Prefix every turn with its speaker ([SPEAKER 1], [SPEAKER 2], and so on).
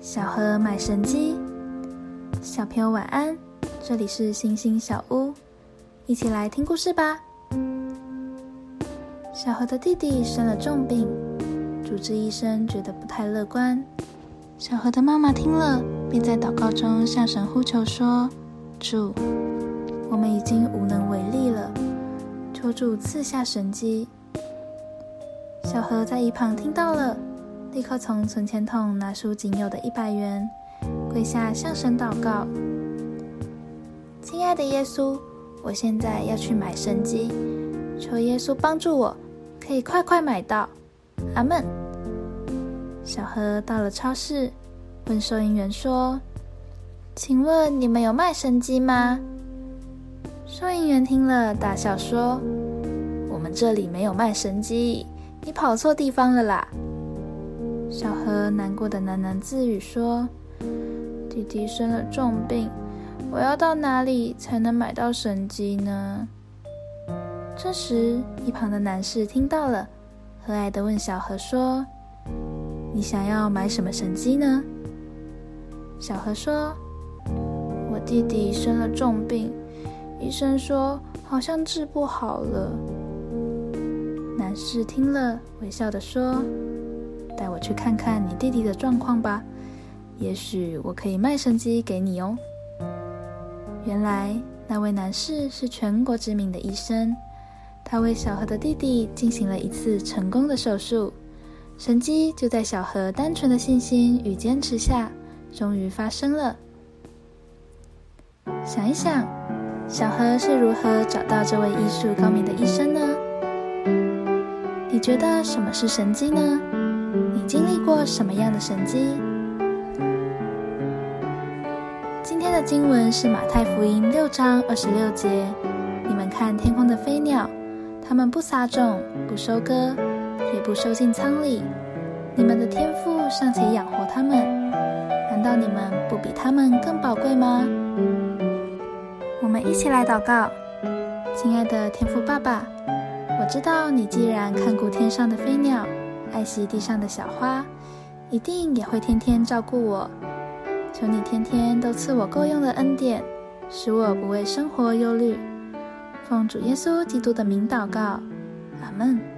[SPEAKER 1] 小河买神机，小朋友晚安，这里是星星小屋，一起来听故事吧。小河的弟弟生了重病，主治医生觉得不太乐观。小河的妈妈听了，便在祷告中向神呼求说：“主，我们已经无能为力了，求主赐下神机。”小河在一旁听到了。立刻从存钱筒拿出仅有的一百元，跪下向神祷告：“亲爱的耶稣，我现在要去买神机，求耶稣帮助我，可以快快买到。”阿门。小何到了超市，问收银员说：“请问你们有卖神机吗？”收银员听了，大笑说：“我们这里没有卖神机，你跑错地方了啦。”小何难过的喃喃自语说：“弟弟生了重病，我要到哪里才能买到神机呢？”这时，一旁的男士听到了，和蔼的问小何说：“你想要买什么神机呢？”小何说：“我弟弟生了重病，医生说好像治不好了。”男士听了，微笑的说。带我去看看你弟弟的状况吧，也许我可以卖神机给你哦。原来那位男士是全国知名的医生，他为小何的弟弟进行了一次成功的手术，神机就在小何单纯的信心与坚持下，终于发生了。想一想，小何是如何找到这位医术高明的医生呢？你觉得什么是神机呢？经历过什么样的神迹？今天的经文是马太福音六章二十六节。你们看天空的飞鸟，它们不撒种，不收割，也不收进仓里。你们的天赋尚且养活它们，难道你们不比它们更宝贵吗？我们一起来祷告，亲爱的天父爸爸，我知道你既然看顾天上的飞鸟。爱惜地上的小花，一定也会天天照顾我。求你天天都赐我够用的恩典，使我不为生活忧虑。奉主耶稣基督的名祷告，阿门。